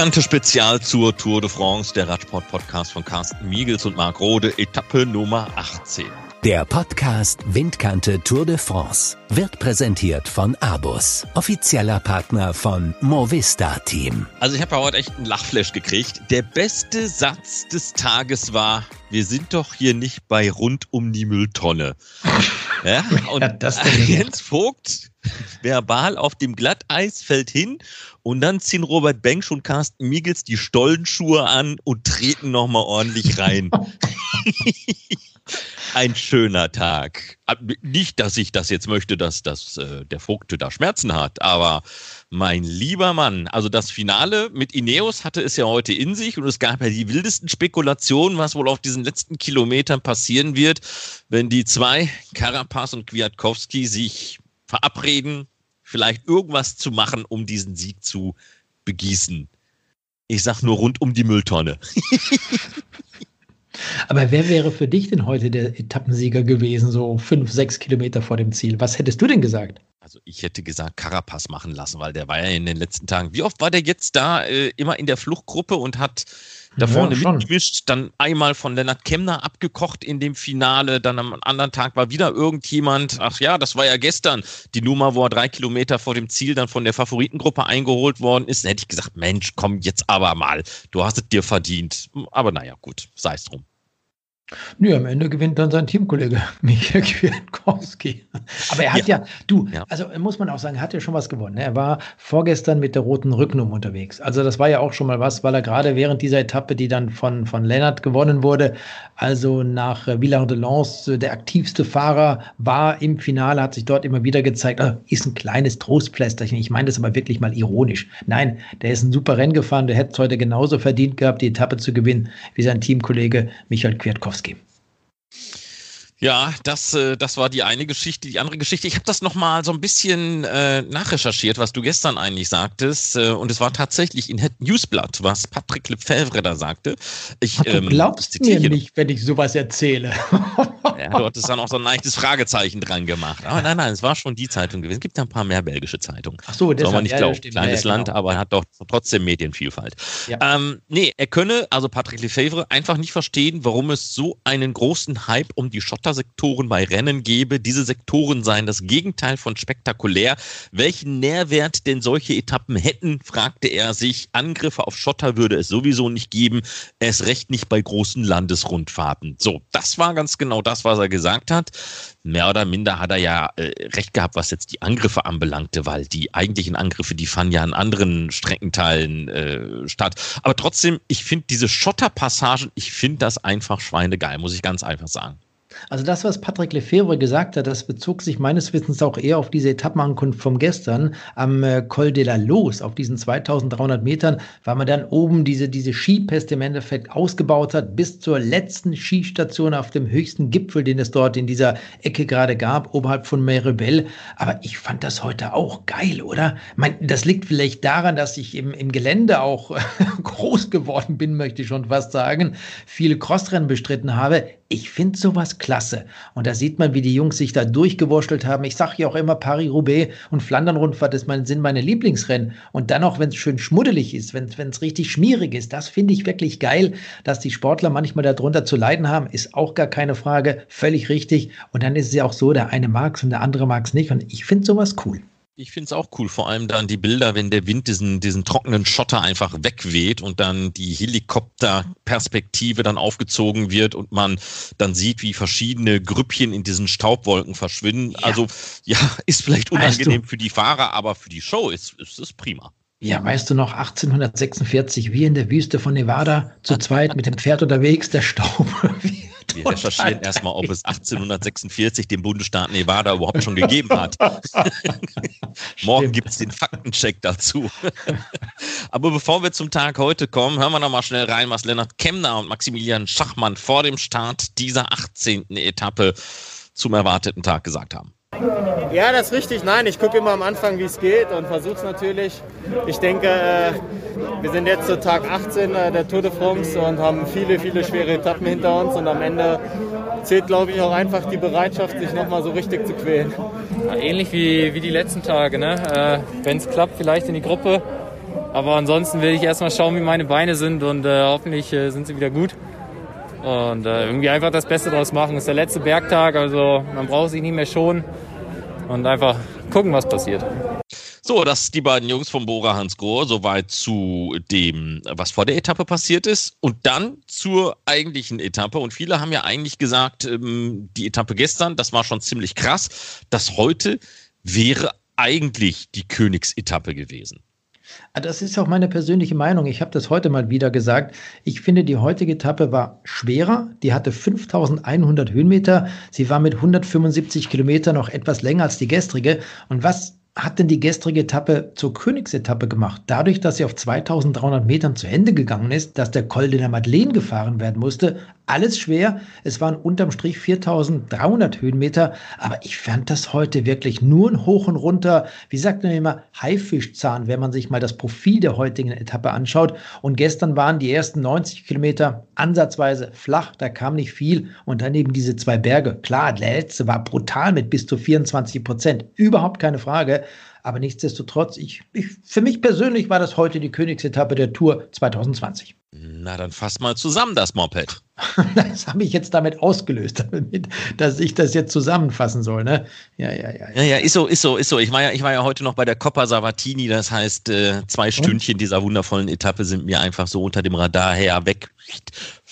Windkante Spezial zur Tour de France, der Radsport-Podcast von Carsten Miegels und Marc Rode, Etappe Nummer 18. Der Podcast Windkante Tour de France wird präsentiert von Abus, offizieller Partner von Movista Team. Also ich habe ja heute echt einen Lachflash gekriegt. Der beste Satz des Tages war, wir sind doch hier nicht bei rund um die Mülltonne. Ja, und ja, Jens Vogt verbal auf dem Glatteis fällt hin und dann ziehen Robert Bench und Carsten Miegels die Stollenschuhe an und treten nochmal ordentlich rein. Ein schöner Tag. Nicht, dass ich das jetzt möchte, dass, dass äh, der Vogte da Schmerzen hat, aber mein lieber Mann, also das Finale mit Ineos hatte es ja heute in sich und es gab ja die wildesten Spekulationen, was wohl auf diesen letzten Kilometern passieren wird, wenn die zwei, Carapaz und Kwiatkowski, sich verabreden, vielleicht irgendwas zu machen, um diesen Sieg zu begießen. Ich sag nur rund um die Mülltonne. Aber wer wäre für dich denn heute der Etappensieger gewesen, so fünf, sechs Kilometer vor dem Ziel? Was hättest du denn gesagt? Also ich hätte gesagt, Carapaz machen lassen, weil der war ja in den letzten Tagen. Wie oft war der jetzt da äh, immer in der Fluchtgruppe und hat da ja, vorne schon. mitgemischt, dann einmal von Lennart Kemner abgekocht in dem Finale, dann am anderen Tag war wieder irgendjemand, ach ja, das war ja gestern, die Nummer, wo er drei Kilometer vor dem Ziel dann von der Favoritengruppe eingeholt worden ist, dann hätte ich gesagt, Mensch, komm jetzt aber mal, du hast es dir verdient. Aber naja, gut, sei es drum. Nö, am Ende gewinnt dann sein Teamkollege Michael Kwiatkowski. Aber er hat ja, ja du, ja. also muss man auch sagen, er hat ja schon was gewonnen. Ne? Er war vorgestern mit der roten Rücknummer unterwegs. Also das war ja auch schon mal was, weil er gerade während dieser Etappe, die dann von, von Lennart gewonnen wurde, also nach äh, Villard de Lans der aktivste Fahrer war im Finale, hat sich dort immer wieder gezeigt, oh, ist ein kleines Trostpflästerchen. Ich meine das aber wirklich mal ironisch. Nein, der ist ein super Rennen gefahren, der hätte es heute genauso verdient gehabt, die Etappe zu gewinnen, wie sein Teamkollege Michael Kwiatkowski. Kwiatkowski. Ja, das, äh, das war die eine Geschichte. Die andere Geschichte, ich habe das nochmal so ein bisschen äh, nachrecherchiert, was du gestern eigentlich sagtest. Äh, und es war tatsächlich in Het Newsblatt, was Patrick Lefebvre da sagte. Ich, Ach, du ähm, glaubst mir nicht, wenn ich sowas erzähle. ja, du hattest dann auch so ein leichtes Fragezeichen dran gemacht. Aber nein, nein, es war schon die Zeitung gewesen. Es gibt ja ein paar mehr belgische Zeitungen. Ach so, das soll man nicht glauben. Kleines ja, Land, genau. aber hat doch trotzdem Medienvielfalt. Ja. Ähm, nee, er könne, also Patrick Lefebvre, einfach nicht verstehen, warum es so einen großen Hype um die Schotter Sektoren bei Rennen gebe. Diese Sektoren seien das Gegenteil von spektakulär. Welchen Nährwert denn solche Etappen hätten, fragte er sich. Angriffe auf Schotter würde es sowieso nicht geben. Erst recht nicht bei großen Landesrundfahrten. So, das war ganz genau das, was er gesagt hat. Mehr oder minder hat er ja äh, recht gehabt, was jetzt die Angriffe anbelangte, weil die eigentlichen Angriffe, die fanden ja an anderen Streckenteilen äh, statt. Aber trotzdem, ich finde diese Schotterpassagen, ich finde das einfach schweinegeil, muss ich ganz einfach sagen. Also das, was Patrick Lefebvre gesagt hat, das bezog sich meines Wissens auch eher auf diese Etappenankunft vom gestern am äh, Col de la Los, auf diesen 2300 Metern, weil man dann oben diese, diese Skipeste im Endeffekt ausgebaut hat, bis zur letzten Skistation auf dem höchsten Gipfel, den es dort in dieser Ecke gerade gab, oberhalb von Merebel. Aber ich fand das heute auch geil, oder? Mein, das liegt vielleicht daran, dass ich im, im Gelände auch groß geworden bin, möchte ich schon fast sagen, viele Crossrennen bestritten habe ich finde sowas klasse. Und da sieht man, wie die Jungs sich da durchgewurschtelt haben. Ich sage ja auch immer, Paris-Roubaix und Flandern-Rundfahrt sind meine Lieblingsrennen. Und dann auch, wenn es schön schmuddelig ist, wenn es richtig schmierig ist, das finde ich wirklich geil. Dass die Sportler manchmal darunter zu leiden haben, ist auch gar keine Frage. Völlig richtig. Und dann ist es ja auch so, der eine mag es und der andere mag es nicht. Und ich finde sowas cool. Ich finde es auch cool, vor allem dann die Bilder, wenn der Wind diesen, diesen trockenen Schotter einfach wegweht und dann die Helikopterperspektive dann aufgezogen wird und man dann sieht, wie verschiedene Grüppchen in diesen Staubwolken verschwinden. Ja. Also ja, ist vielleicht unangenehm weißt du, für die Fahrer, aber für die Show ist, ist es prima. Ja, weißt du noch, 1846, wie in der Wüste von Nevada, zu zweit mit dem Pferd unterwegs, der Staub. Wir recherchieren erstmal, ob es 1846 den Bundesstaat Nevada überhaupt schon gegeben hat. Morgen gibt es den Faktencheck dazu. Aber bevor wir zum Tag heute kommen, hören wir noch mal schnell rein, was Lennart Kemner und Maximilian Schachmann vor dem Start dieser 18. Etappe zum erwarteten Tag gesagt haben. Ja, das ist richtig. Nein, ich gucke immer am Anfang, wie es geht und versuche es natürlich. Ich denke, äh, wir sind jetzt zu Tag 18 äh, der Tour de France und haben viele, viele schwere Etappen hinter uns und am Ende zählt, glaube ich, auch einfach die Bereitschaft, sich nochmal so richtig zu quälen. Ähnlich wie, wie die letzten Tage. Ne? Äh, Wenn es klappt, vielleicht in die Gruppe Aber ansonsten will ich erstmal schauen, wie meine Beine sind und äh, hoffentlich sind sie wieder gut. Und äh, irgendwie einfach das Beste draus machen. Es ist der letzte Bergtag, also man braucht sich nicht mehr schonen und einfach gucken, was passiert. So, das die beiden Jungs vom Bora Hans Grohr, soweit zu dem, was vor der Etappe passiert ist. Und dann zur eigentlichen Etappe. Und viele haben ja eigentlich gesagt, ähm, die Etappe gestern, das war schon ziemlich krass. Das heute wäre eigentlich die Königsetappe gewesen. Ah, das ist auch meine persönliche Meinung. Ich habe das heute mal wieder gesagt. Ich finde, die heutige Etappe war schwerer. Die hatte 5100 Höhenmeter. Sie war mit 175 Kilometern noch etwas länger als die gestrige. Und was hat denn die gestrige Etappe zur Königsetappe gemacht? Dadurch, dass sie auf 2300 Metern zu Ende gegangen ist, dass der Col de la Madeleine gefahren werden musste, alles schwer. Es waren unterm Strich 4300 Höhenmeter, aber ich fand das heute wirklich nur ein Hoch und Runter. Wie sagt man immer, Haifischzahn, wenn man sich mal das Profil der heutigen Etappe anschaut. Und gestern waren die ersten 90 Kilometer ansatzweise flach, da kam nicht viel. Und dann eben diese zwei Berge. Klar, der letzte war brutal mit bis zu 24 Prozent. Überhaupt keine Frage. Aber nichtsdestotrotz, ich, ich, für mich persönlich war das heute die Königsetappe der Tour 2020. Na, dann fass mal zusammen das Moped. Das habe ich jetzt damit ausgelöst, damit, dass ich das jetzt zusammenfassen soll, ne? Ja, ja, ja. Ja, ja, ist so, ist so, ist so. Ich war ja, ich war ja heute noch bei der Coppa Savatini, das heißt, äh, zwei Stündchen dieser wundervollen Etappe sind mir einfach so unter dem Radar her weg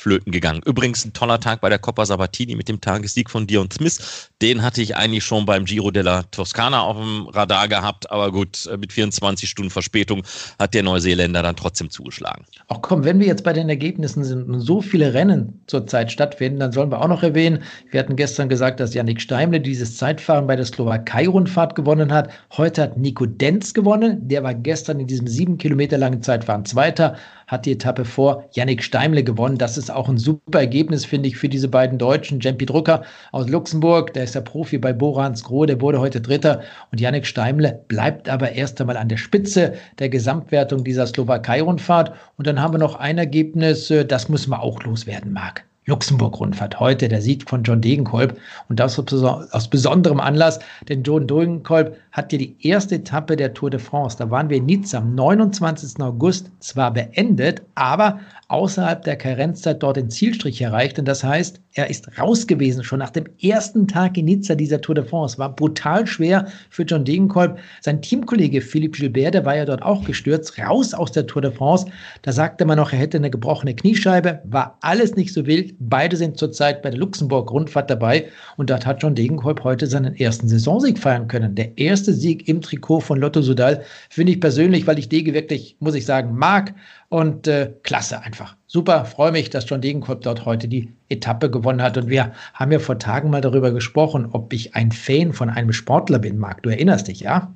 flöten gegangen. Übrigens ein toller Tag bei der Coppa Sabatini mit dem Tagessieg von Dion Smith. Den hatte ich eigentlich schon beim Giro della Toscana auf dem Radar gehabt, aber gut, äh, mit 24 Stunden Verspätung hat der Neuseeländer dann trotzdem zugeschlagen. Ach komm, wenn wir jetzt bei den Ergebnissen sind und so viele Rennen zurzeit stattfinden, dann sollen wir auch noch erwähnen, wir hatten gestern gesagt, dass Yannick Steimle dieses Zeitfahren bei der Slowakei-Rundfahrt gewonnen hat. Heute hat Nico Denz gewonnen. Der war gestern in diesem sieben Kilometer langen Zeitfahren Zweiter hat die Etappe vor Yannick Steimle gewonnen. Das ist auch ein super Ergebnis, finde ich, für diese beiden Deutschen. Jempi Drucker aus Luxemburg, der ist der Profi bei Borans Groh, der wurde heute Dritter. Und Yannick Steimle bleibt aber erst einmal an der Spitze der Gesamtwertung dieser Slowakei-Rundfahrt. Und dann haben wir noch ein Ergebnis, äh, das müssen wir auch loswerden, Marc. Luxemburg-Rundfahrt. Heute der Sieg von John Degenkolb und das aus besonderem Anlass, denn John Degenkolb hat ja die erste Etappe der Tour de France, da waren wir in Nizza am 29. August zwar beendet, aber außerhalb der Karenzzeit dort den Zielstrich erreicht. Und das heißt, er ist raus gewesen, schon nach dem ersten Tag in Nizza dieser Tour de France. War brutal schwer für John Degenkolb. Sein Teamkollege Philippe Gilbert, der war ja dort auch gestürzt, raus aus der Tour de France. Da sagte man noch, er hätte eine gebrochene Kniescheibe. War alles nicht so wild. Beide sind zurzeit bei der Luxemburg-Rundfahrt dabei. Und dort hat John Degenkolb heute seinen ersten Saisonsieg feiern können. Der erste Sieg im Trikot von Lotto Sudal finde ich persönlich, weil ich Dege wirklich, muss ich sagen, mag. Und äh, klasse einfach. Super, freue mich, dass John Degenkolb dort heute die Etappe gewonnen hat. Und wir haben ja vor Tagen mal darüber gesprochen, ob ich ein Fan von einem Sportler bin, Marc. Du erinnerst dich, ja?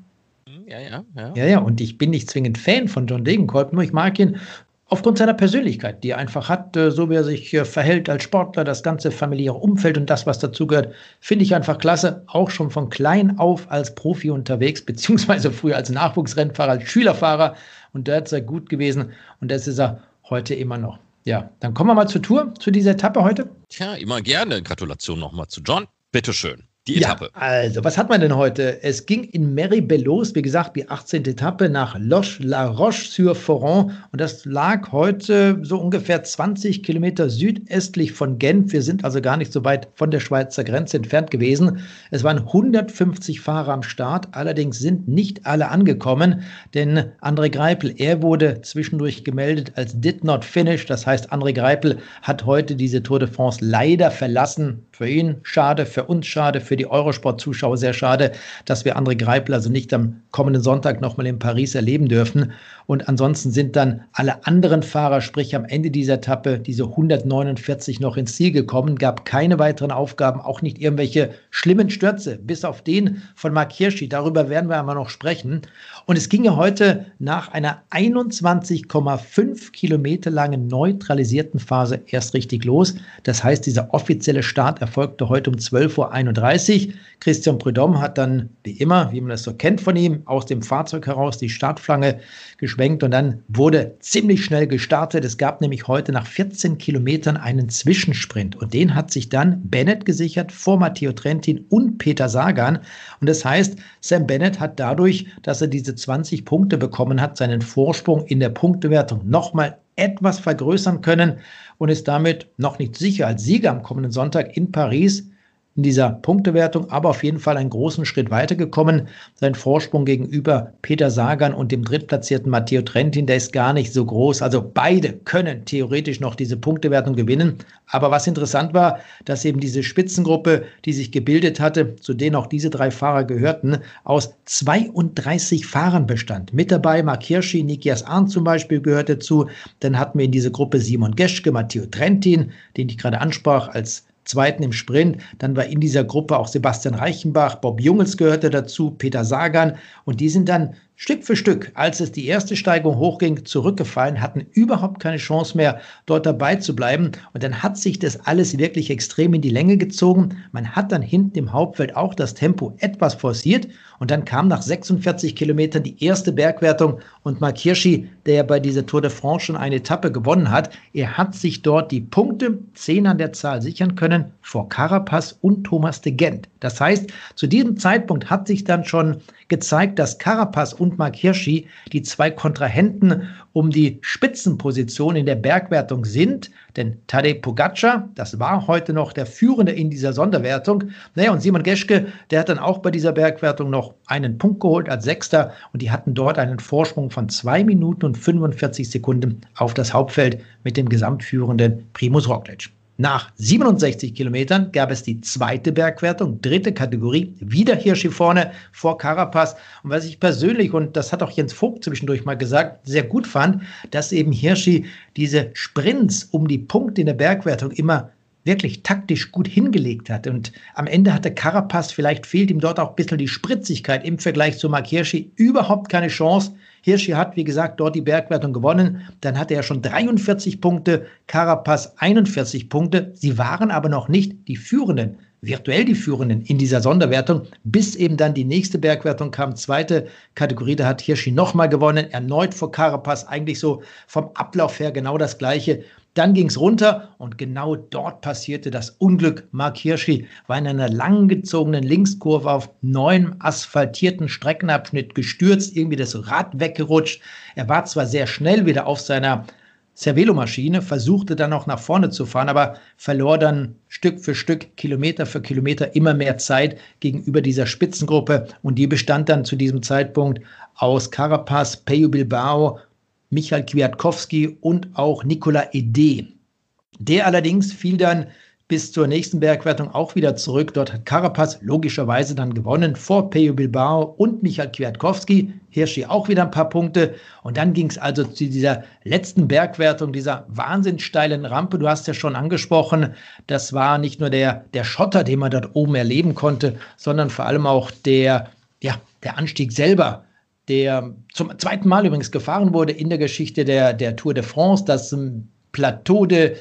Hm, ja, ja, ja. Ja, ja, und ich bin nicht zwingend Fan von John Degenkolb, nur ich mag ihn aufgrund seiner Persönlichkeit, die er einfach hat, äh, so wie er sich äh, verhält als Sportler, das ganze familiäre Umfeld und das, was dazugehört, finde ich einfach klasse. Auch schon von klein auf als Profi unterwegs, beziehungsweise früher als Nachwuchsrennfahrer, als Schülerfahrer und dort sei gut gewesen und das ist er heute immer noch. Ja, dann kommen wir mal zur Tour, zu dieser Etappe heute. Tja, immer gerne. Gratulation nochmal zu John. Bitteschön die Etappe. Ja, also, was hat man denn heute? Es ging in Meribel wie gesagt, die 18. Etappe nach Loche-la-Roche-sur-Foron und das lag heute so ungefähr 20 Kilometer südöstlich von Genf. Wir sind also gar nicht so weit von der Schweizer Grenze entfernt gewesen. Es waren 150 Fahrer am Start, allerdings sind nicht alle angekommen, denn André Greipel, er wurde zwischendurch gemeldet als did not finish. Das heißt, André Greipel hat heute diese Tour de France leider verlassen. Für ihn schade, für uns schade, für für die Eurosport-Zuschauer sehr schade, dass wir André Greipel also nicht am kommenden Sonntag nochmal in Paris erleben dürfen. Und ansonsten sind dann alle anderen Fahrer, sprich am Ende dieser Etappe, diese 149 noch ins Ziel gekommen, gab keine weiteren Aufgaben, auch nicht irgendwelche schlimmen Stürze, bis auf den von Mark Hirschi. Darüber werden wir einmal noch sprechen. Und es ging ja heute nach einer 21,5 Kilometer langen neutralisierten Phase erst richtig los. Das heißt, dieser offizielle Start erfolgte heute um 12.31 Uhr. 30. Christian Prudhomme hat dann, wie immer, wie man das so kennt von ihm, aus dem Fahrzeug heraus die Startflange geschwenkt und dann wurde ziemlich schnell gestartet. Es gab nämlich heute nach 14 Kilometern einen Zwischensprint und den hat sich dann Bennett gesichert vor Matteo Trentin und Peter Sagan. Und das heißt, Sam Bennett hat dadurch, dass er diese 20 Punkte bekommen hat, seinen Vorsprung in der Punktewertung nochmal etwas vergrößern können und ist damit noch nicht sicher als Sieger am kommenden Sonntag in Paris in dieser Punktewertung, aber auf jeden Fall einen großen Schritt weitergekommen. Sein Vorsprung gegenüber Peter Sagan und dem drittplatzierten Matteo Trentin, der ist gar nicht so groß. Also beide können theoretisch noch diese Punktewertung gewinnen. Aber was interessant war, dass eben diese Spitzengruppe, die sich gebildet hatte, zu denen auch diese drei Fahrer gehörten, aus 32 Fahrern bestand. Mit dabei Mark Hirschi, Nikias Arndt zum Beispiel gehörte zu. Dann hatten wir in diese Gruppe Simon Geschke, Matteo Trentin, den ich gerade ansprach, als Zweiten im Sprint. Dann war in dieser Gruppe auch Sebastian Reichenbach, Bob Jungels gehörte dazu, Peter Sagan. Und die sind dann Stück für Stück, als es die erste Steigung hochging, zurückgefallen, hatten überhaupt keine Chance mehr, dort dabei zu bleiben. Und dann hat sich das alles wirklich extrem in die Länge gezogen. Man hat dann hinten im Hauptfeld auch das Tempo etwas forciert. Und dann kam nach 46 Kilometern die erste Bergwertung. Und Mark Hirschi, der ja bei dieser Tour de France schon eine Etappe gewonnen hat, er hat sich dort die Punkte, zehn an der Zahl, sichern können vor Carapaz und Thomas de Gent. Das heißt, zu diesem Zeitpunkt hat sich dann schon gezeigt, dass Carapaz und Mark Hirschi die zwei Kontrahenten um die Spitzenposition in der Bergwertung sind. Denn Tadej Pogacar, das war heute noch der Führende in dieser Sonderwertung. Naja, und Simon Geschke, der hat dann auch bei dieser Bergwertung noch einen Punkt geholt als Sechster. Und die hatten dort einen Vorsprung von zwei Minuten und 45 Sekunden auf das Hauptfeld mit dem gesamtführenden Primus Roglic. Nach 67 Kilometern gab es die zweite Bergwertung, dritte Kategorie, wieder Hirschi vorne vor Carapaz. Und was ich persönlich, und das hat auch Jens Vogt zwischendurch mal gesagt, sehr gut fand, dass eben Hirschi diese Sprints um die Punkte in der Bergwertung immer wirklich taktisch gut hingelegt hat. Und am Ende hatte Carapaz, vielleicht fehlt ihm dort auch ein bisschen die Spritzigkeit im Vergleich zu Mark Hirschi, überhaupt keine Chance. Hirschi hat, wie gesagt, dort die Bergwertung gewonnen. Dann hatte er schon 43 Punkte, Carapaz 41 Punkte. Sie waren aber noch nicht die Führenden virtuell die Führenden in dieser Sonderwertung, bis eben dann die nächste Bergwertung kam, zweite Kategorie, da hat Hirschi nochmal gewonnen, erneut vor Carapaz, eigentlich so vom Ablauf her genau das gleiche. Dann ging es runter und genau dort passierte das Unglück. Mark Hirschi war in einer langgezogenen Linkskurve auf neuem asphaltierten Streckenabschnitt gestürzt, irgendwie das Rad weggerutscht. Er war zwar sehr schnell wieder auf seiner Cervelo-Maschine, versuchte dann auch nach vorne zu fahren, aber verlor dann Stück für Stück, Kilometer für Kilometer immer mehr Zeit gegenüber dieser Spitzengruppe und die bestand dann zu diesem Zeitpunkt aus Carapaz, Peyo Bilbao Michael Kwiatkowski und auch Nicola Ede. Der allerdings fiel dann bis zur nächsten Bergwertung auch wieder zurück. Dort hat Carapaz logischerweise dann gewonnen vor Peyo Bilbao und Michael Kwiatkowski. Hirschi auch wieder ein paar Punkte. Und dann ging es also zu dieser letzten Bergwertung, dieser wahnsinnig steilen Rampe. Du hast ja schon angesprochen, das war nicht nur der, der Schotter, den man dort oben erleben konnte, sondern vor allem auch der, ja, der Anstieg selber der zum zweiten Mal übrigens gefahren wurde in der Geschichte der, der Tour de France, das Plateau de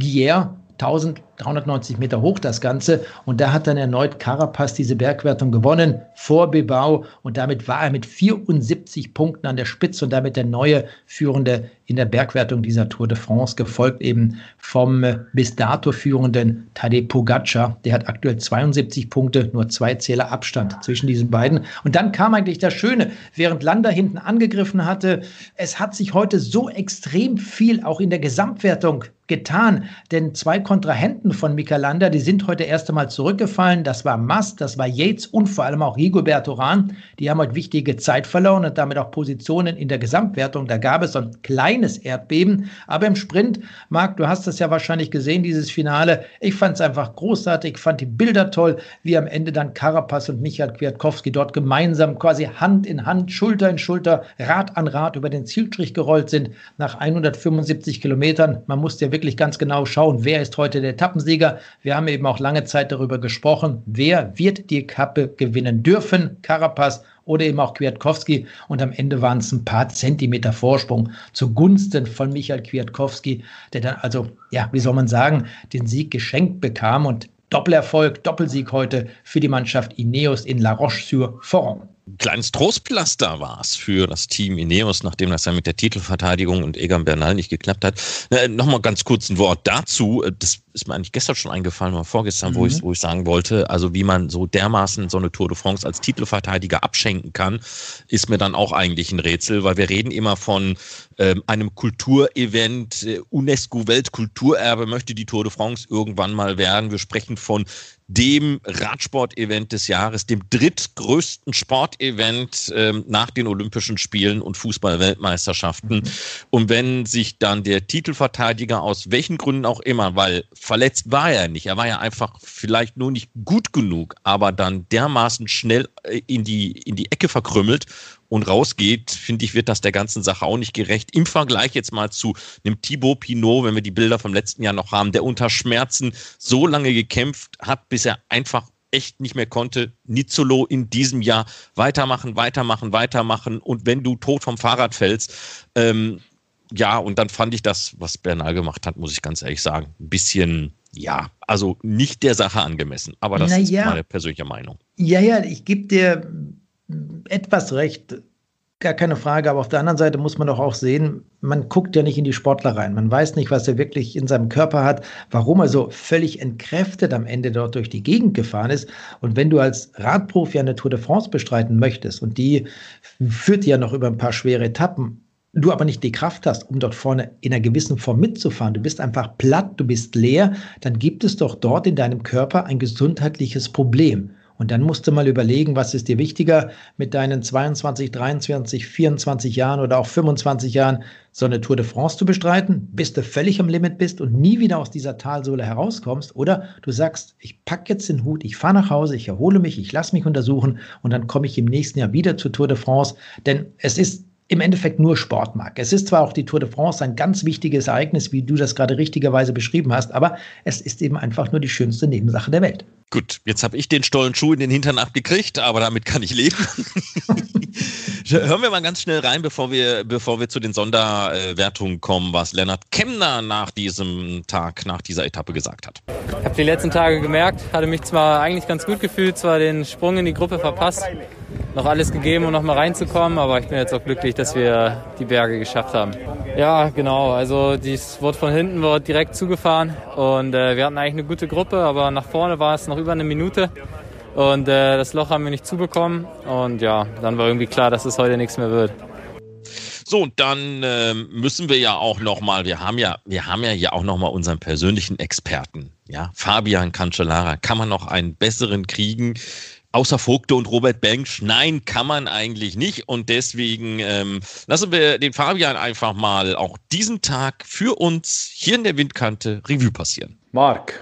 Guiers, 1390 Meter hoch das Ganze. Und da hat dann erneut Carapaz diese Bergwertung gewonnen vor Bilbao. Und damit war er mit 74 Punkten an der Spitze und damit der neue Führende in der Bergwertung dieser Tour de France, gefolgt eben vom bis dato führenden Tadej Pogacar. Der hat aktuell 72 Punkte, nur zwei Zähler Abstand zwischen diesen beiden. Und dann kam eigentlich das Schöne, während Landa hinten angegriffen hatte, es hat sich heute so extrem viel auch in der Gesamtwertung getan, denn zwei Kontrahenten von Michelanda, die sind heute erst einmal zurückgefallen. Das war Mast, das war Yates und vor allem auch Rigoberto Rahn. Die haben heute wichtige Zeit verloren und damit auch Positionen in der Gesamtwertung. Da gab es so ein kleines Erdbeben, aber im Sprint, Marc, du hast das ja wahrscheinlich gesehen, dieses Finale. Ich fand es einfach großartig, fand die Bilder toll, wie am Ende dann Carapaz und Michael Kwiatkowski dort gemeinsam quasi Hand in Hand, Schulter in Schulter, Rad an Rad über den Zielstrich gerollt sind nach 175 Kilometern. Man musste ja wirklich ganz genau schauen, wer ist heute der Etappensieger. Wir haben eben auch lange Zeit darüber gesprochen, wer wird die Kappe gewinnen dürfen, Carapaz oder eben auch Kwiatkowski. Und am Ende waren es ein paar Zentimeter Vorsprung zugunsten von Michael Kwiatkowski, der dann also, ja, wie soll man sagen, den Sieg geschenkt bekam. Und Doppelerfolg, Doppelsieg heute für die Mannschaft Ineos in La Roche-sur-Foron kleines Trostpflaster war es für das Team Ineos, nachdem das ja mit der Titelverteidigung und Egan Bernal nicht geklappt hat. Äh, Nochmal ganz kurz ein Wort dazu. Äh, das ist mir eigentlich gestern schon eingefallen oder vorgestern, mhm. wo, ich, wo ich sagen wollte, also wie man so dermaßen so eine Tour de France als Titelverteidiger abschenken kann, ist mir dann auch eigentlich ein Rätsel, weil wir reden immer von ähm, einem Kulturevent, äh, UNESCO-Weltkulturerbe möchte die Tour de France irgendwann mal werden. Wir sprechen von dem Radsport-Event des Jahres, dem drittgrößten Sportevent ähm, nach den Olympischen Spielen und Fußball-Weltmeisterschaften. Mhm. Und wenn sich dann der Titelverteidiger aus welchen Gründen auch immer, weil verletzt war er nicht, er war ja einfach vielleicht nur nicht gut genug, aber dann dermaßen schnell äh, in die, in die Ecke verkrümmelt und rausgeht, finde ich, wird das der ganzen Sache auch nicht gerecht. Im Vergleich jetzt mal zu einem Thibaut Pinot, wenn wir die Bilder vom letzten Jahr noch haben, der unter Schmerzen so lange gekämpft hat, bis er einfach echt nicht mehr konnte. Nizzolo in diesem Jahr weitermachen, weitermachen, weitermachen. Und wenn du tot vom Fahrrad fällst, ähm, ja, und dann fand ich das, was Bernal gemacht hat, muss ich ganz ehrlich sagen, ein bisschen, ja, also nicht der Sache angemessen. Aber das Na ist ja. meine persönliche Meinung. Ja, ja, ich gebe dir etwas recht, gar keine Frage. Aber auf der anderen Seite muss man doch auch sehen, man guckt ja nicht in die Sportler rein. Man weiß nicht, was er wirklich in seinem Körper hat, warum er so völlig entkräftet am Ende dort durch die Gegend gefahren ist. Und wenn du als Radprofi eine Tour de France bestreiten möchtest und die führt ja noch über ein paar schwere Etappen, du aber nicht die Kraft hast, um dort vorne in einer gewissen Form mitzufahren, du bist einfach platt, du bist leer, dann gibt es doch dort in deinem Körper ein gesundheitliches Problem. Und dann musst du mal überlegen, was ist dir wichtiger, mit deinen 22, 23, 24 Jahren oder auch 25 Jahren so eine Tour de France zu bestreiten, bis du völlig am Limit bist und nie wieder aus dieser Talsohle herauskommst. Oder du sagst, ich packe jetzt den Hut, ich fahre nach Hause, ich erhole mich, ich lasse mich untersuchen und dann komme ich im nächsten Jahr wieder zur Tour de France. Denn es ist im Endeffekt nur Sportmark. Es ist zwar auch die Tour de France ein ganz wichtiges Ereignis, wie du das gerade richtigerweise beschrieben hast, aber es ist eben einfach nur die schönste Nebensache der Welt. Gut, jetzt habe ich den Stollenschuh in den Hintern abgekriegt, aber damit kann ich leben. Hören wir mal ganz schnell rein, bevor wir, bevor wir zu den Sonderwertungen kommen, was Lennart Kemner nach diesem Tag, nach dieser Etappe gesagt hat. Ich habe die letzten Tage gemerkt, hatte mich zwar eigentlich ganz gut gefühlt, zwar den Sprung in die Gruppe verpasst, noch alles gegeben, um noch mal reinzukommen, aber ich bin jetzt auch glücklich, dass wir die Berge geschafft haben. Ja, genau, also dies wurde von hinten wurde direkt zugefahren und äh, wir hatten eigentlich eine gute Gruppe, aber nach vorne war es noch über eine Minute und äh, das Loch haben wir nicht zubekommen und ja, dann war irgendwie klar, dass es heute nichts mehr wird. So, dann äh, müssen wir ja auch noch mal, wir haben ja, wir haben ja hier auch noch mal unseren persönlichen Experten, ja, Fabian Cancellara. Kann man noch einen besseren kriegen? Außer Vogte und Robert Bengsch, nein, kann man eigentlich nicht. Und deswegen ähm, lassen wir den Fabian einfach mal auch diesen Tag für uns hier in der Windkante Revue passieren. Marc,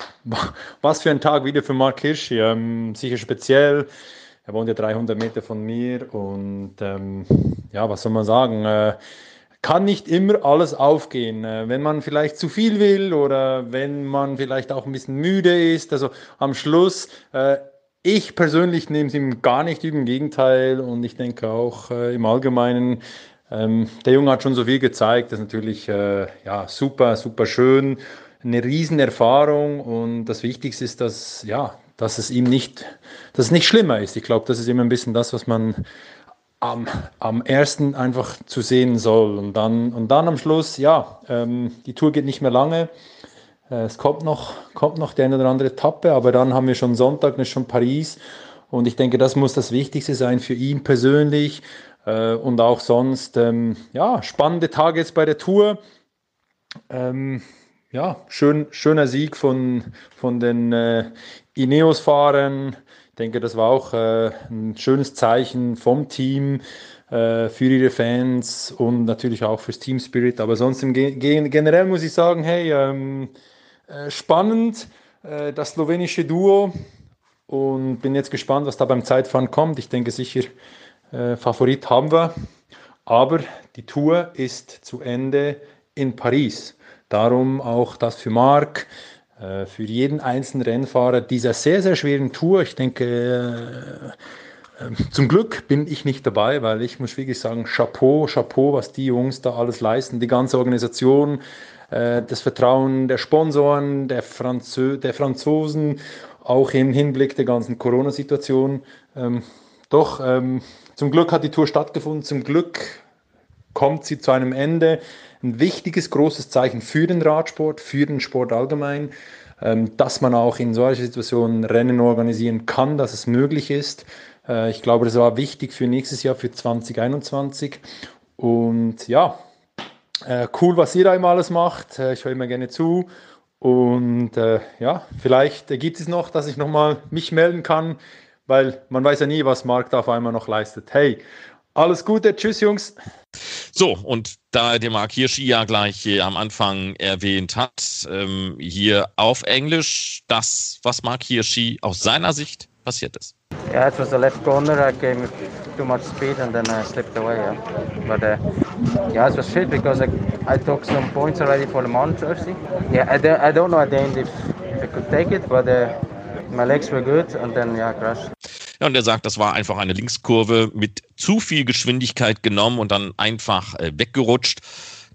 was für ein Tag wieder für Marc Hirsch. Ähm, sicher speziell. Er wohnt ja 300 Meter von mir und ähm, ja, was soll man sagen? Äh, kann nicht immer alles aufgehen. Äh, wenn man vielleicht zu viel will oder wenn man vielleicht auch ein bisschen müde ist. Also am Schluss äh, ich persönlich nehme es ihm gar nicht üben, im Gegenteil. Und ich denke auch äh, im Allgemeinen, ähm, der Junge hat schon so viel gezeigt. Das ist natürlich äh, ja, super, super schön. Eine Riesenerfahrung. Und das Wichtigste ist, dass, ja, dass es ihm nicht, dass es nicht schlimmer ist. Ich glaube, das ist immer ein bisschen das, was man am, am ersten einfach zu sehen soll. Und dann, und dann am Schluss, ja, ähm, die Tour geht nicht mehr lange. Äh, es kommt noch, kommt noch die eine oder andere Etappe, aber dann haben wir schon Sonntag, dann ist schon Paris. Und ich denke, das muss das Wichtigste sein für ihn persönlich äh, und auch sonst. Ähm, ja, spannende Tage jetzt bei der Tour. Ähm, ja, schön, schöner Sieg von, von den äh, Ineos-Fahrern. Ich denke, das war auch äh, ein schönes Zeichen vom Team äh, für ihre Fans und natürlich auch fürs Team Spirit. Aber sonst im Ge generell muss ich sagen, hey, ähm, äh, spannend, äh, das slowenische Duo. Und bin jetzt gespannt, was da beim Zeitfahren kommt. Ich denke sicher, äh, Favorit haben wir. Aber die Tour ist zu Ende in Paris. Darum auch das für Marc, für jeden einzelnen Rennfahrer dieser sehr, sehr schweren Tour. Ich denke, zum Glück bin ich nicht dabei, weil ich muss wirklich sagen, Chapeau, Chapeau, was die Jungs da alles leisten, die ganze Organisation, äh, das Vertrauen der Sponsoren, der, Franzö der Franzosen auch im Hinblick der ganzen Corona-Situation. Ähm, doch, ähm, zum Glück hat die Tour stattgefunden, zum Glück kommt sie zu einem Ende. Ein wichtiges, großes Zeichen für den Radsport, für den Sport allgemein, ähm, dass man auch in solchen Situationen Rennen organisieren kann, dass es möglich ist. Äh, ich glaube, das war wichtig für nächstes Jahr, für 2021. Und ja, äh, cool, was ihr da immer alles macht. Äh, ich höre immer gerne zu. Und äh, ja, vielleicht gibt es noch, dass ich nochmal mich melden kann, weil man weiß ja nie, was Marc da auf einmal noch leistet. Hey, alles Gute, tschüss Jungs. So, und da der Marc Hirschi ja gleich äh, am Anfang erwähnt hat, ähm, hier auf Englisch das, was Marc Hirschi aus seiner Sicht passiert ist. Yeah, it was a left corner. I came too much speed and then I slipped away. Yeah. But uh, yeah, it was shit because I, I took some points already for the Mount jersey. Yeah, I, don't, I don't know at the end if, if I could take it, but uh, my legs were good and then yeah, crashed. Ja, und er sagt, das war einfach eine Linkskurve mit zu viel Geschwindigkeit genommen und dann einfach äh, weggerutscht.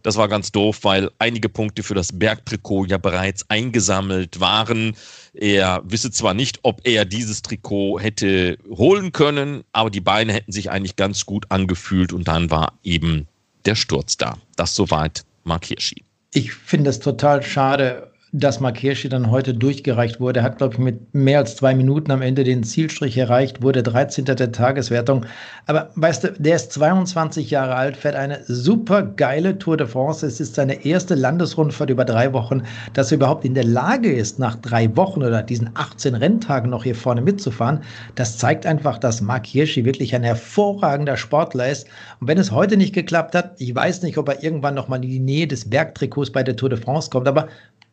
Das war ganz doof, weil einige Punkte für das Bergtrikot ja bereits eingesammelt waren. Er wisse zwar nicht, ob er dieses Trikot hätte holen können, aber die Beine hätten sich eigentlich ganz gut angefühlt und dann war eben der Sturz da. Das soweit Mark Hirschi. Ich finde es total schade, dass Mark Hirschi dann heute durchgereicht wurde. Er hat, glaube ich, mit mehr als zwei Minuten am Ende den Zielstrich erreicht, wurde 13. der Tageswertung. Aber weißt du, der ist 22 Jahre alt, fährt eine super geile Tour de France. Es ist seine erste Landesrundfahrt über drei Wochen. Dass er überhaupt in der Lage ist, nach drei Wochen oder diesen 18 Renntagen noch hier vorne mitzufahren, das zeigt einfach, dass Mark Hirschi wirklich ein hervorragender Sportler ist. Und wenn es heute nicht geklappt hat, ich weiß nicht, ob er irgendwann noch mal in die Nähe des Bergtrikots bei der Tour de France kommt, aber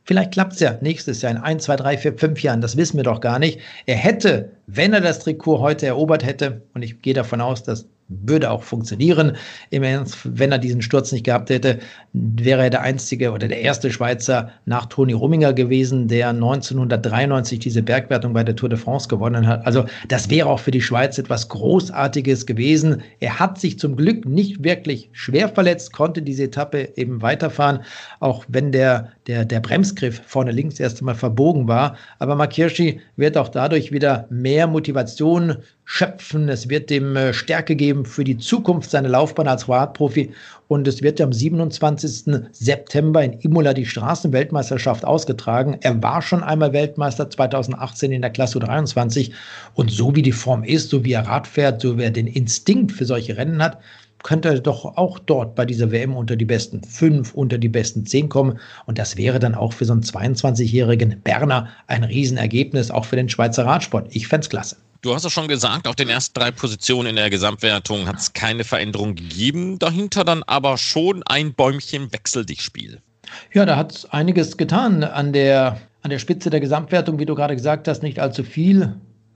Vielleicht klappt es ja nächstes Jahr in ein, zwei, drei, vier, fünf Jahren. Das wissen wir doch gar nicht. Er hätte, wenn er das Trikot heute erobert hätte, und ich gehe davon aus, dass würde auch funktionieren. Im Ernst, wenn er diesen Sturz nicht gehabt hätte, wäre er der einzige oder der erste Schweizer nach Toni Rumminger gewesen, der 1993 diese Bergwertung bei der Tour de France gewonnen hat. Also das wäre auch für die Schweiz etwas Großartiges gewesen. Er hat sich zum Glück nicht wirklich schwer verletzt, konnte diese Etappe eben weiterfahren, auch wenn der, der, der Bremsgriff vorne links erst einmal verbogen war. Aber Mark Hirschi wird auch dadurch wieder mehr Motivation schöpfen. Es wird dem äh, Stärke geben für die Zukunft seiner Laufbahn als Radprofi. Und es wird am 27. September in Imola die Straßenweltmeisterschaft ausgetragen. Er war schon einmal Weltmeister 2018 in der Klasse 23. Und so wie die Form ist, so wie er Rad fährt, so wie er den Instinkt für solche Rennen hat, könnte er doch auch dort bei dieser WM unter die besten fünf, unter die besten zehn kommen. Und das wäre dann auch für so einen 22-jährigen Berner ein Riesenergebnis, auch für den Schweizer Radsport. Ich fände es klasse. Du hast es schon gesagt, auf den ersten drei Positionen in der Gesamtwertung hat es keine Veränderung gegeben. Dahinter dann aber schon ein Bäumchen wechsel dich Spiel. Ja, da hat es einiges getan an der, an der Spitze der Gesamtwertung, wie du gerade gesagt hast, nicht allzu viel.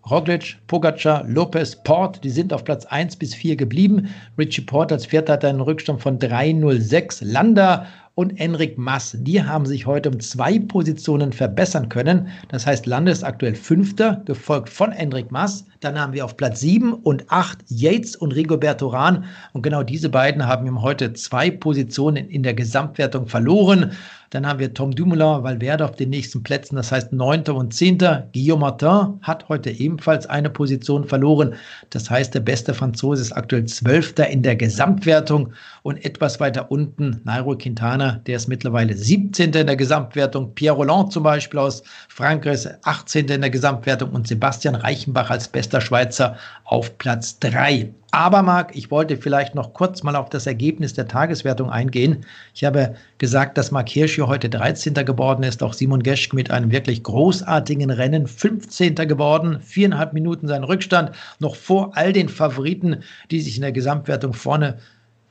Roglic, Pogacar, Lopez, Port, die sind auf Platz 1 bis 4 geblieben. Richie Port als Vierter hat einen Rückstand von 3,06. Landa und Enric Mass, die haben sich heute um zwei Positionen verbessern können. Das heißt, Landa ist aktuell Fünfter, gefolgt von Enric Mass. Dann haben wir auf Platz 7 und 8 Yates und Rigoberto Rahn. Und genau diese beiden haben ihm heute zwei Positionen in der Gesamtwertung verloren. Dann haben wir Tom Dumoulin, Valverde auf den nächsten Plätzen, das heißt 9. und 10. Guillaume Martin hat heute ebenfalls eine Position verloren. Das heißt, der beste Franzose ist aktuell 12. in der Gesamtwertung und etwas weiter unten Nairo Quintana, der ist mittlerweile 17. in der Gesamtwertung. Pierre Roland zum Beispiel aus Frankreich ist 18. in der Gesamtwertung und Sebastian Reichenbach als bester Schweizer auf Platz 3. Aber Marc, ich wollte vielleicht noch kurz mal auf das Ergebnis der Tageswertung eingehen. Ich habe gesagt, dass Marc Hirschi heute 13. geworden ist, auch Simon Geschk mit einem wirklich großartigen Rennen 15. geworden, viereinhalb Minuten sein Rückstand, noch vor all den Favoriten, die sich in der Gesamtwertung vorne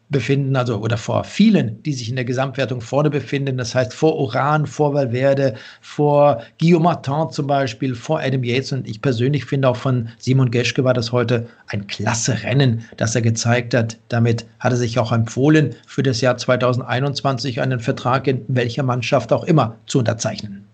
befinden, also oder vor vielen, die sich in der Gesamtwertung vorne befinden. Das heißt vor Oran, vor Valverde, vor Guillaume Martin zum Beispiel, vor Adam Yates. Und ich persönlich finde auch von Simon Geschke war das heute ein klasse Rennen, das er gezeigt hat. Damit hat er sich auch empfohlen, für das Jahr 2021 einen Vertrag in welcher Mannschaft auch immer zu unterzeichnen.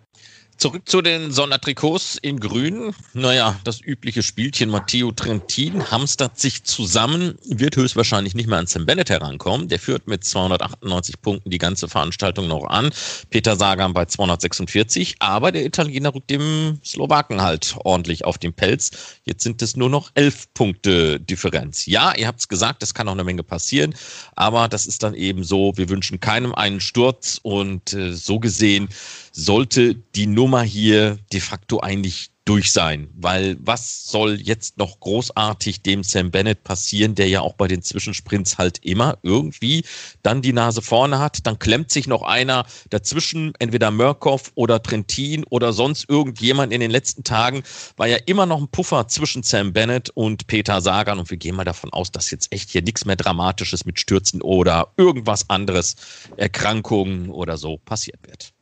Zurück zu den Sondertrikots in Grün. Naja, das übliche Spielchen Matteo Trentin hamstert sich zusammen, wird höchstwahrscheinlich nicht mehr an Sam Bennett herankommen. Der führt mit 298 Punkten die ganze Veranstaltung noch an. Peter Sagan bei 246, aber der Italiener rückt dem Slowaken halt ordentlich auf den Pelz. Jetzt sind es nur noch elf Punkte Differenz. Ja, ihr habt es gesagt, es kann noch eine Menge passieren, aber das ist dann eben so. Wir wünschen keinem einen Sturz und äh, so gesehen sollte die Nummer hier de facto eigentlich durch sein, weil was soll jetzt noch großartig dem Sam Bennett passieren, der ja auch bei den Zwischensprints halt immer irgendwie dann die Nase vorne hat, dann klemmt sich noch einer dazwischen, entweder Murkoff oder Trentin oder sonst irgendjemand in den letzten Tagen, war ja immer noch ein Puffer zwischen Sam Bennett und Peter Sagan. Und wir gehen mal davon aus, dass jetzt echt hier nichts mehr Dramatisches mit Stürzen oder irgendwas anderes, Erkrankungen oder so passiert wird.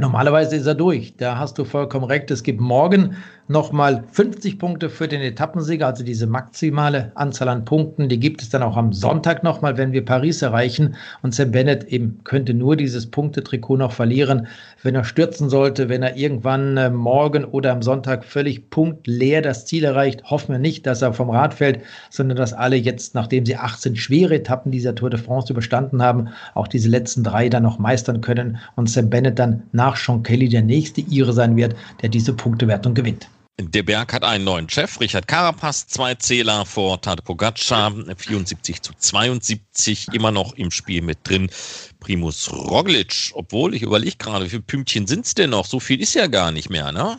Normalerweise ist er durch. Da hast du vollkommen recht. Es gibt morgen nochmal 50 Punkte für den Etappensieger, also diese maximale Anzahl an Punkten. Die gibt es dann auch am Sonntag nochmal, wenn wir Paris erreichen. Und Sam Bennett eben könnte nur dieses Punktetrikot noch verlieren, wenn er stürzen sollte, wenn er irgendwann äh, morgen oder am Sonntag völlig punktleer das Ziel erreicht. Hoffen wir nicht, dass er vom Rad fällt, sondern dass alle jetzt, nachdem sie 18 schwere Etappen dieser Tour de France überstanden haben, auch diese letzten drei dann noch meistern können und Sam Bennett dann nach Sean Kelly der nächste Ire sein wird, der diese Punktewertung gewinnt. Der Berg hat einen neuen Chef, Richard Carapaz, zwei Zähler vor Tadej Pogacar, 74 zu 72, immer noch im Spiel mit drin. Primus Roglic, obwohl ich überlege gerade, wie viele Pünktchen sind es denn noch? So viel ist ja gar nicht mehr, ne?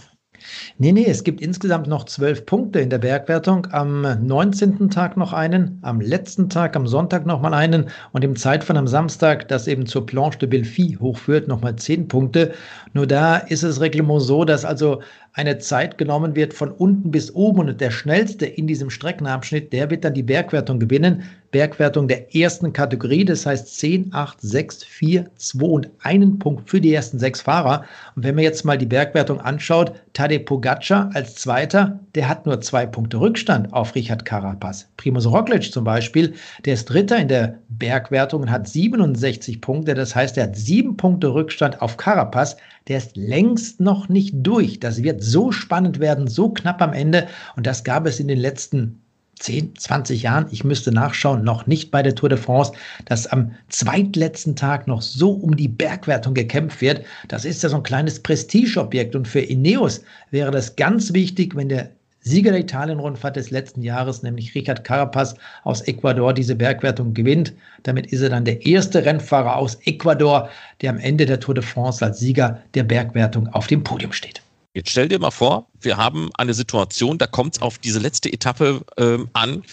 Nee, nee, es gibt insgesamt noch zwölf Punkte in der Bergwertung. Am 19. Tag noch einen, am letzten Tag, am Sonntag nochmal einen und im Zeitfahren am Samstag, das eben zur Planche de Belfi hochführt, nochmal zehn Punkte. Nur da ist das Reglement so, dass also eine Zeit genommen wird von unten bis oben und der schnellste in diesem Streckenabschnitt, der wird dann die Bergwertung gewinnen. Bergwertung der ersten Kategorie, das heißt 10, 8, 6, 4, 2 und einen Punkt für die ersten sechs Fahrer. Und wenn man jetzt mal die Bergwertung anschaut, Tadej Pogacar als Zweiter, der hat nur zwei Punkte Rückstand auf Richard Carapaz. Primus Roglic zum Beispiel, der ist Dritter in der Bergwertung und hat 67 Punkte, das heißt, er hat sieben Punkte Rückstand auf Carapaz. Der ist längst noch nicht durch. Das wird so spannend werden, so knapp am Ende. Und das gab es in den letzten 10, 20 Jahren, ich müsste nachschauen, noch nicht bei der Tour de France, dass am zweitletzten Tag noch so um die Bergwertung gekämpft wird. Das ist ja so ein kleines Prestigeobjekt und für Ineos wäre das ganz wichtig, wenn der Sieger der Italien-Rundfahrt des letzten Jahres, nämlich Richard Carapaz aus Ecuador, diese Bergwertung gewinnt. Damit ist er dann der erste Rennfahrer aus Ecuador, der am Ende der Tour de France als Sieger der Bergwertung auf dem Podium steht. Jetzt stell dir mal vor, wir haben eine Situation, da kommt es auf diese letzte Etappe ähm, an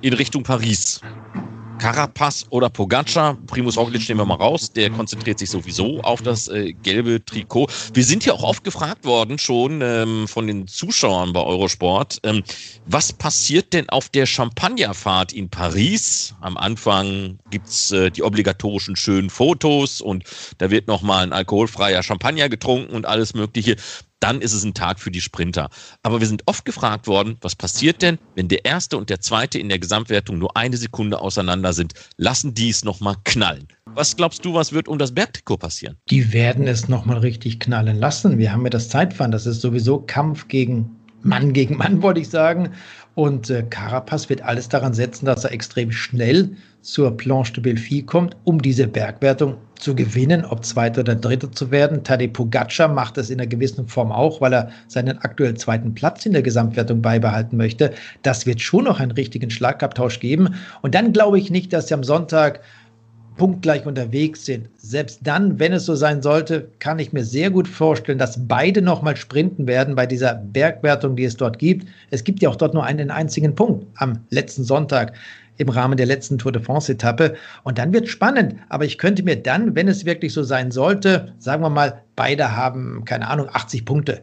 in Richtung Paris. Carapaz oder Pogacar. Primus Roglic nehmen wir mal raus. Der konzentriert sich sowieso auf das äh, gelbe Trikot. Wir sind ja auch oft gefragt worden schon ähm, von den Zuschauern bei Eurosport, ähm, was passiert denn auf der Champagnerfahrt in Paris? Am Anfang gibt's äh, die obligatorischen schönen Fotos und da wird nochmal ein alkoholfreier Champagner getrunken und alles Mögliche dann ist es ein Tag für die Sprinter. Aber wir sind oft gefragt worden, was passiert denn, wenn der erste und der zweite in der Gesamtwertung nur eine Sekunde auseinander sind? Lassen die es nochmal knallen. Was glaubst du, was wird um das Bergtrikot passieren? Die werden es nochmal richtig knallen lassen. Wir haben ja das Zeitfahren, das ist sowieso Kampf gegen Mann gegen Mann, wollte ich sagen. Und äh, Carapaz wird alles daran setzen, dass er extrem schnell zur Planche de Belfi kommt, um diese Bergwertung zu gewinnen, ob Zweiter oder Dritter zu werden. Tadej Pogacar macht das in einer gewissen Form auch, weil er seinen aktuell zweiten Platz in der Gesamtwertung beibehalten möchte. Das wird schon noch einen richtigen Schlagabtausch geben. Und dann glaube ich nicht, dass sie am Sonntag punktgleich unterwegs sind. Selbst dann, wenn es so sein sollte, kann ich mir sehr gut vorstellen, dass beide nochmal sprinten werden bei dieser Bergwertung, die es dort gibt. Es gibt ja auch dort nur einen einzigen Punkt am letzten Sonntag im Rahmen der letzten Tour de France-Etappe. Und dann wird es spannend. Aber ich könnte mir dann, wenn es wirklich so sein sollte, sagen wir mal, beide haben, keine Ahnung, 80 Punkte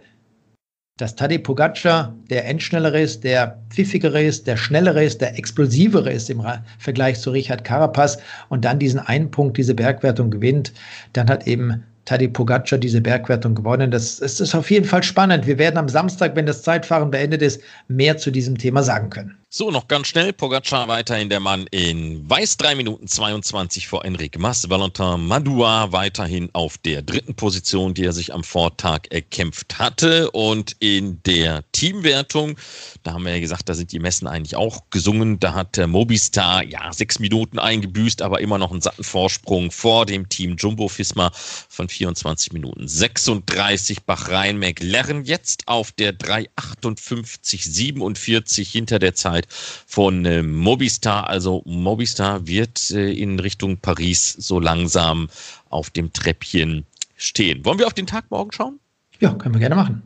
dass Tadej Pogacar der endschnellere ist, der pfiffigere ist, der schnellere ist, der explosivere ist im Vergleich zu Richard Carapaz und dann diesen einen Punkt, diese Bergwertung gewinnt, dann hat eben Tadej Pogacar diese Bergwertung gewonnen. Das, das ist auf jeden Fall spannend. Wir werden am Samstag, wenn das Zeitfahren beendet ist, mehr zu diesem Thema sagen können. So, noch ganz schnell. Pogacar weiterhin der Mann in Weiß 3 Minuten 22 vor Enrique Mas. Valentin Madua weiterhin auf der dritten Position, die er sich am Vortag erkämpft hatte. Und in der Teamwertung, da haben wir ja gesagt, da sind die Messen eigentlich auch gesungen. Da hat Mobistar ja sechs Minuten eingebüßt, aber immer noch einen satten Vorsprung vor dem Team Jumbo Fisma von 24 Minuten 36. Bahrain McLaren jetzt auf der 358 47 hinter der Zeit von äh, Mobistar. Also Mobistar wird äh, in Richtung Paris so langsam auf dem Treppchen stehen. Wollen wir auf den Tag morgen schauen? Ja, können wir gerne machen.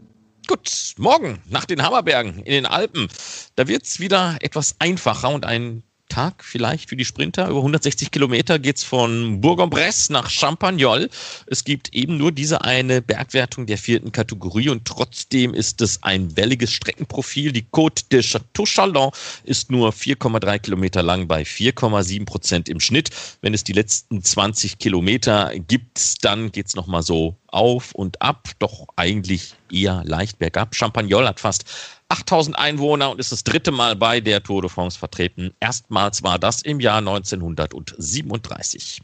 Gut, morgen nach den Hammerbergen in den Alpen. Da wird es wieder etwas einfacher und ein Tag vielleicht für die Sprinter. Über 160 Kilometer geht es von Bourg-en-Bresse nach Champagnol. Es gibt eben nur diese eine Bergwertung der vierten Kategorie und trotzdem ist es ein welliges Streckenprofil. Die Côte de Château-Chalon ist nur 4,3 Kilometer lang bei 4,7 Prozent im Schnitt. Wenn es die letzten 20 Kilometer gibt, dann geht es nochmal so auf und ab, doch eigentlich eher leicht bergab. Champagnol hat fast 8000 Einwohner und ist das dritte Mal bei der Tour de France vertreten. Erstmals war das im Jahr 1937.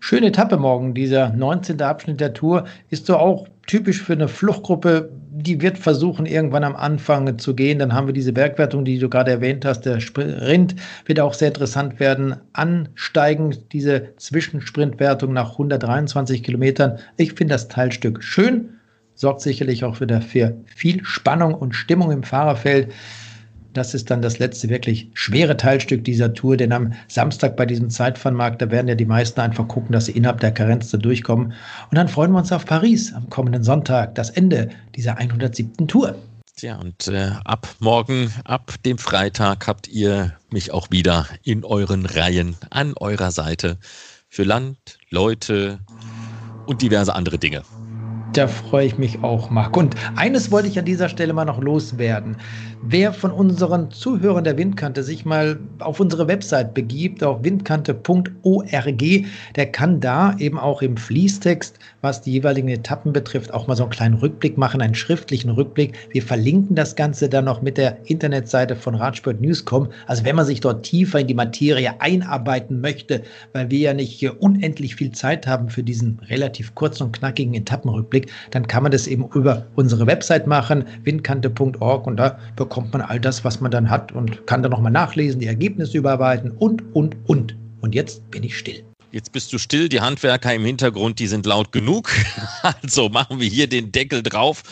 Schöne Etappe morgen. Dieser 19. Abschnitt der Tour ist so auch typisch für eine Fluchtgruppe. Die wird versuchen, irgendwann am Anfang zu gehen. Dann haben wir diese Bergwertung, die du gerade erwähnt hast. Der Sprint wird auch sehr interessant werden. Ansteigen, diese Zwischensprintwertung nach 123 Kilometern. Ich finde das Teilstück schön sorgt sicherlich auch wieder für viel Spannung und Stimmung im Fahrerfeld. Das ist dann das letzte wirklich schwere Teilstück dieser Tour, denn am Samstag bei diesem Zeitfahrmarkt, da werden ja die meisten einfach gucken, dass sie innerhalb der Karenz da durchkommen. Und dann freuen wir uns auf Paris am kommenden Sonntag, das Ende dieser 107. Tour. Tja, und äh, ab morgen, ab dem Freitag habt ihr mich auch wieder in euren Reihen an eurer Seite für Land, Leute und diverse andere Dinge. Da freue ich mich auch, Marc. Und eines wollte ich an dieser Stelle mal noch loswerden. Wer von unseren Zuhörern der Windkante sich mal auf unsere Website begibt, auf windkante.org, der kann da eben auch im Fließtext, was die jeweiligen Etappen betrifft, auch mal so einen kleinen Rückblick machen, einen schriftlichen Rückblick. Wir verlinken das Ganze dann noch mit der Internetseite von Radsport Newscom. Also wenn man sich dort tiefer in die Materie einarbeiten möchte, weil wir ja nicht unendlich viel Zeit haben für diesen relativ kurzen und knackigen Etappenrückblick, dann kann man das eben über unsere Website machen, windkante.org und da bekommt man all das, was man dann hat und kann dann nochmal nachlesen, die Ergebnisse überarbeiten und, und, und. Und jetzt bin ich still. Jetzt bist du still, die Handwerker im Hintergrund, die sind laut genug. Also machen wir hier den Deckel drauf.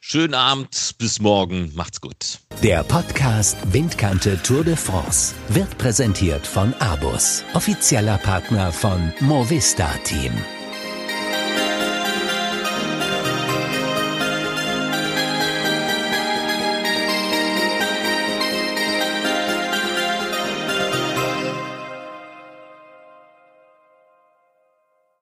Schönen Abend, bis morgen, macht's gut. Der Podcast Windkante Tour de France wird präsentiert von Abus, offizieller Partner von Movista Team.